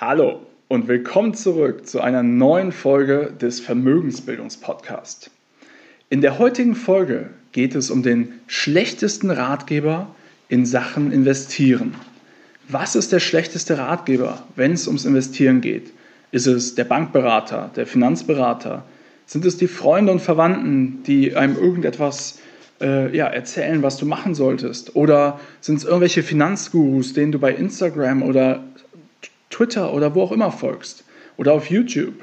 Hallo und willkommen zurück zu einer neuen Folge des Vermögensbildungspodcasts. In der heutigen Folge geht es um den schlechtesten Ratgeber in Sachen Investieren. Was ist der schlechteste Ratgeber, wenn es ums Investieren geht? Ist es der Bankberater, der Finanzberater? Sind es die Freunde und Verwandten, die einem irgendetwas äh, ja, erzählen, was du machen solltest? Oder sind es irgendwelche Finanzgurus, denen du bei Instagram oder Twitter oder wo auch immer folgst? Oder auf YouTube?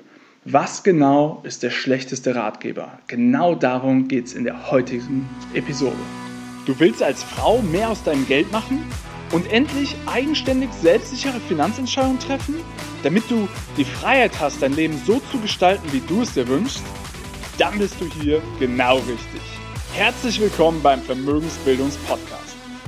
Was genau ist der schlechteste Ratgeber? Genau darum geht es in der heutigen Episode. Du willst als Frau mehr aus deinem Geld machen und endlich eigenständig selbstsichere Finanzentscheidungen treffen, damit du die Freiheit hast, dein Leben so zu gestalten, wie du es dir wünschst? Dann bist du hier genau richtig. Herzlich willkommen beim Vermögensbildungspodcast.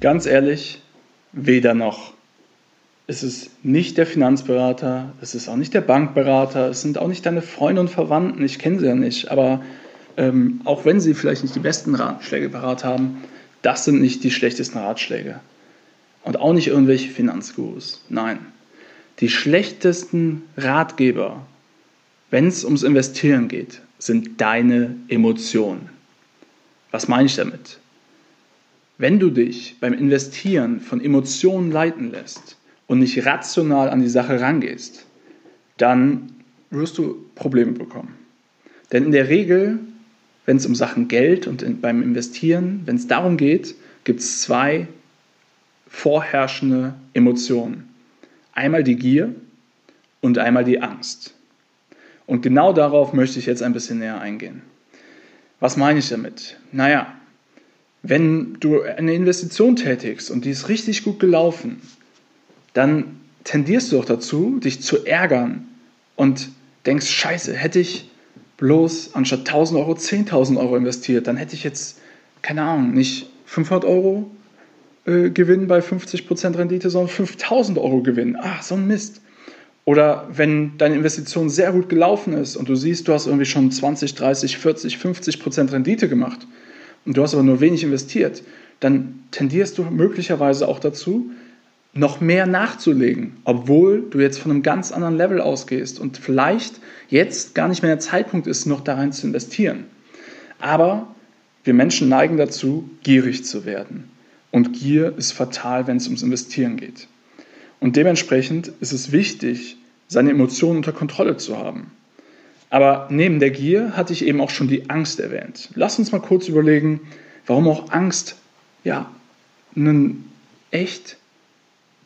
Ganz ehrlich, weder noch. Es ist nicht der Finanzberater, es ist auch nicht der Bankberater, es sind auch nicht deine Freunde und Verwandten, ich kenne sie ja nicht, aber ähm, auch wenn sie vielleicht nicht die besten Ratschläge parat haben, das sind nicht die schlechtesten Ratschläge. Und auch nicht irgendwelche Finanzgurus. Nein. Die schlechtesten Ratgeber, wenn es ums Investieren geht, sind deine Emotionen. Was meine ich damit? Wenn du dich beim Investieren von Emotionen leiten lässt und nicht rational an die Sache rangehst, dann wirst du Probleme bekommen. Denn in der Regel wenn es um Sachen Geld und in, beim Investieren, wenn es darum geht, gibt es zwei vorherrschende Emotionen. Einmal die Gier und einmal die Angst. Und genau darauf möchte ich jetzt ein bisschen näher eingehen. Was meine ich damit? Naja, wenn du eine Investition tätigst und die ist richtig gut gelaufen, dann tendierst du auch dazu, dich zu ärgern und denkst, scheiße, hätte ich bloß anstatt 1000 Euro 10.000 Euro investiert, dann hätte ich jetzt, keine Ahnung, nicht 500 Euro äh, Gewinn bei 50% Rendite, sondern 5000 Euro Gewinn. Ach, so ein Mist. Oder wenn deine Investition sehr gut gelaufen ist und du siehst, du hast irgendwie schon 20, 30, 40, 50% Rendite gemacht und du hast aber nur wenig investiert, dann tendierst du möglicherweise auch dazu, noch mehr nachzulegen, obwohl du jetzt von einem ganz anderen Level ausgehst und vielleicht jetzt gar nicht mehr der Zeitpunkt ist, noch da rein zu investieren. Aber wir Menschen neigen dazu, gierig zu werden. Und Gier ist fatal, wenn es ums Investieren geht. Und dementsprechend ist es wichtig, seine Emotionen unter Kontrolle zu haben. Aber neben der Gier hatte ich eben auch schon die Angst erwähnt. Lass uns mal kurz überlegen, warum auch Angst ja ein echt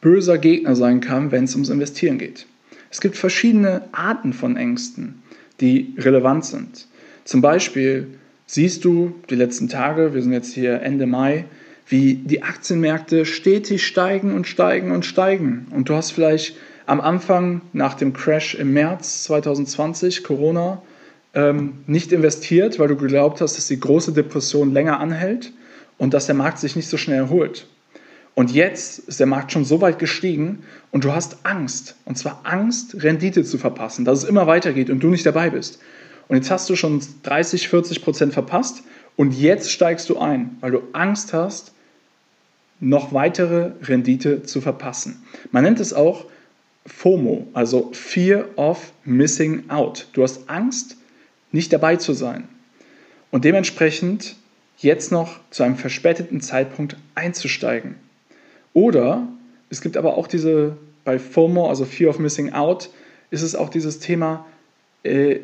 böser Gegner sein kann, wenn es ums Investieren geht. Es gibt verschiedene Arten von Ängsten, die relevant sind. Zum Beispiel siehst du die letzten Tage, wir sind jetzt hier Ende Mai, wie die Aktienmärkte stetig steigen und steigen und steigen. Und du hast vielleicht am Anfang nach dem Crash im März 2020, Corona, ähm, nicht investiert, weil du geglaubt hast, dass die große Depression länger anhält und dass der Markt sich nicht so schnell erholt. Und jetzt ist der Markt schon so weit gestiegen und du hast Angst. Und zwar Angst, Rendite zu verpassen, dass es immer weitergeht und du nicht dabei bist. Und jetzt hast du schon 30, 40 Prozent verpasst und jetzt steigst du ein, weil du Angst hast, noch weitere Rendite zu verpassen. Man nennt es auch FOMO, also Fear of Missing Out. Du hast Angst, nicht dabei zu sein. Und dementsprechend jetzt noch zu einem verspäteten Zeitpunkt einzusteigen. Oder es gibt aber auch diese, bei FOMO, also Fear of Missing Out, ist es auch dieses Thema, äh,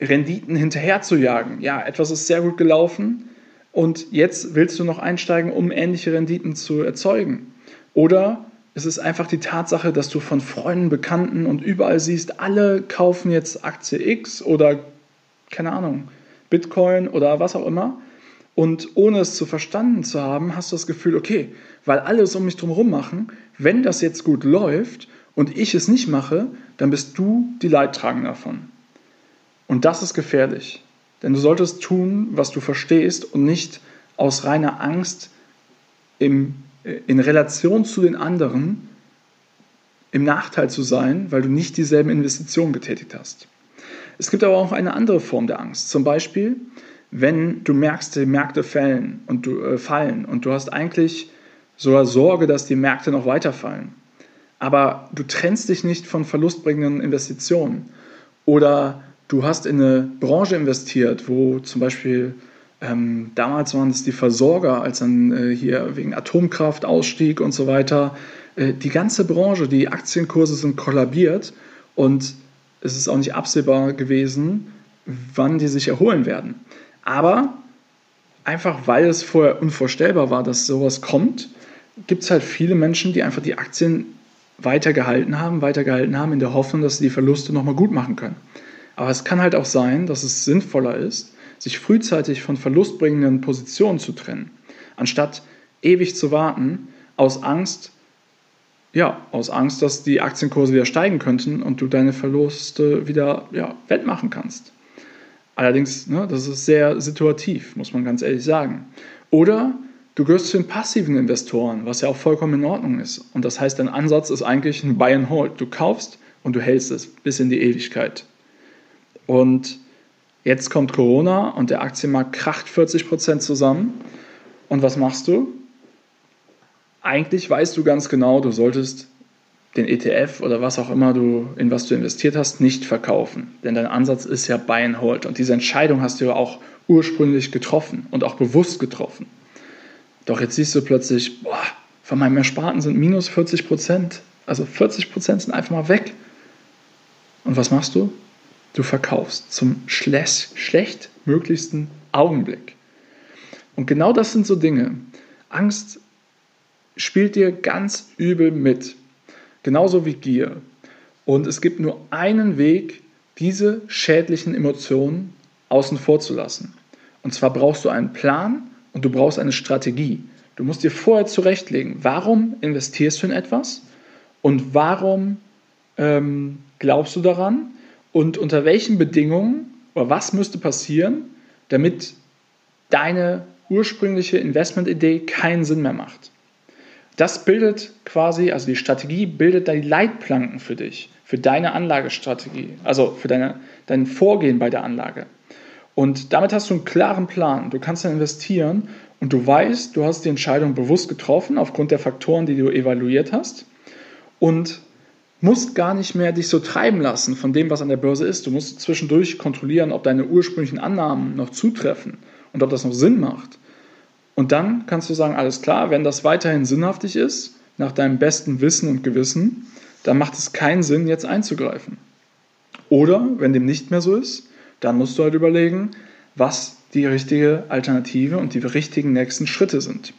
Renditen hinterher zu jagen. Ja, etwas ist sehr gut gelaufen und jetzt willst du noch einsteigen, um ähnliche Renditen zu erzeugen. Oder es ist einfach die Tatsache, dass du von Freunden, Bekannten und überall siehst, alle kaufen jetzt Aktie X oder keine Ahnung, Bitcoin oder was auch immer. Und ohne es zu verstanden zu haben, hast du das Gefühl, okay, weil alles um mich drumherum machen, wenn das jetzt gut läuft und ich es nicht mache, dann bist du die Leidtragende davon. Und das ist gefährlich. Denn du solltest tun, was du verstehst und nicht aus reiner Angst im, in Relation zu den anderen im Nachteil zu sein, weil du nicht dieselben Investitionen getätigt hast. Es gibt aber auch eine andere Form der Angst. Zum Beispiel, wenn du merkst, die Märkte fallen und du, äh, fallen und du hast eigentlich sogar Sorge, dass die Märkte noch weiterfallen. Aber du trennst dich nicht von verlustbringenden Investitionen. Oder du hast in eine Branche investiert, wo zum Beispiel ähm, damals waren es die Versorger, als dann äh, hier wegen Atomkraft, Ausstieg und so weiter, äh, die ganze Branche, die Aktienkurse sind kollabiert und es ist auch nicht absehbar gewesen, wann die sich erholen werden. Aber einfach weil es vorher unvorstellbar war, dass sowas kommt, gibt es halt viele Menschen, die einfach die Aktien weitergehalten haben, weitergehalten haben, in der Hoffnung, dass sie die Verluste nochmal gut machen können. Aber es kann halt auch sein, dass es sinnvoller ist, sich frühzeitig von verlustbringenden Positionen zu trennen, anstatt ewig zu warten, aus Angst, ja, aus Angst, dass die Aktienkurse wieder steigen könnten und du deine Verluste wieder ja, wettmachen kannst. Allerdings, ne, das ist sehr situativ, muss man ganz ehrlich sagen. Oder du gehörst zu den passiven Investoren, was ja auch vollkommen in Ordnung ist. Und das heißt, dein Ansatz ist eigentlich ein Buy and Hold. Du kaufst und du hältst es bis in die Ewigkeit. Und jetzt kommt Corona und der Aktienmarkt kracht 40 Prozent zusammen. Und was machst du? Eigentlich weißt du ganz genau, du solltest den ETF oder was auch immer du, in was du investiert hast, nicht verkaufen. Denn dein Ansatz ist ja Buy and Hold. Und diese Entscheidung hast du ja auch ursprünglich getroffen und auch bewusst getroffen. Doch jetzt siehst du plötzlich, boah, von meinem Ersparten sind minus 40 Prozent. Also 40 Prozent sind einfach mal weg. Und was machst du? Du verkaufst zum schlecht, schlechtmöglichsten Augenblick. Und genau das sind so Dinge. Angst spielt dir ganz übel mit. Genauso wie Gier. Und es gibt nur einen Weg, diese schädlichen Emotionen außen vor zu lassen. Und zwar brauchst du einen Plan und du brauchst eine Strategie. Du musst dir vorher zurechtlegen, warum investierst du in etwas und warum ähm, glaubst du daran und unter welchen Bedingungen oder was müsste passieren, damit deine ursprüngliche Investmentidee keinen Sinn mehr macht. Das bildet quasi, also die Strategie bildet da die Leitplanken für dich, für deine Anlagestrategie, also für deine, dein Vorgehen bei der Anlage. Und damit hast du einen klaren Plan. Du kannst dann investieren und du weißt, du hast die Entscheidung bewusst getroffen aufgrund der Faktoren, die du evaluiert hast und musst gar nicht mehr dich so treiben lassen von dem, was an der Börse ist. Du musst zwischendurch kontrollieren, ob deine ursprünglichen Annahmen noch zutreffen und ob das noch Sinn macht. Und dann kannst du sagen, alles klar, wenn das weiterhin sinnhaftig ist, nach deinem besten Wissen und Gewissen, dann macht es keinen Sinn, jetzt einzugreifen. Oder, wenn dem nicht mehr so ist, dann musst du halt überlegen, was die richtige Alternative und die richtigen nächsten Schritte sind.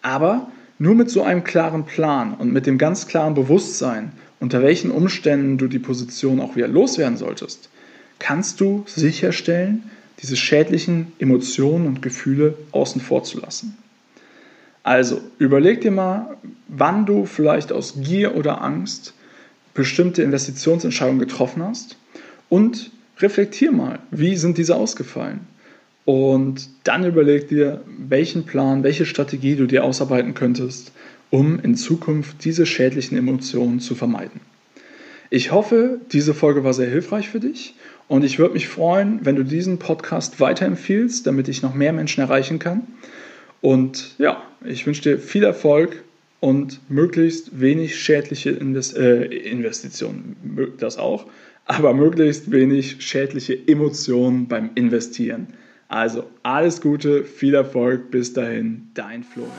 Aber nur mit so einem klaren Plan und mit dem ganz klaren Bewusstsein, unter welchen Umständen du die Position auch wieder loswerden solltest, kannst du sicherstellen, diese schädlichen Emotionen und Gefühle außen vor zu lassen. Also überleg dir mal, wann du vielleicht aus Gier oder Angst bestimmte Investitionsentscheidungen getroffen hast und reflektier mal, wie sind diese ausgefallen? Und dann überleg dir, welchen Plan, welche Strategie du dir ausarbeiten könntest, um in Zukunft diese schädlichen Emotionen zu vermeiden. Ich hoffe, diese Folge war sehr hilfreich für dich und ich würde mich freuen, wenn du diesen Podcast weiterempfiehlst, damit ich noch mehr Menschen erreichen kann. Und ja, ich wünsche dir viel Erfolg und möglichst wenig schädliche Invest äh, Investitionen, das auch, aber möglichst wenig schädliche Emotionen beim Investieren. Also alles Gute, viel Erfolg, bis dahin, dein Florian.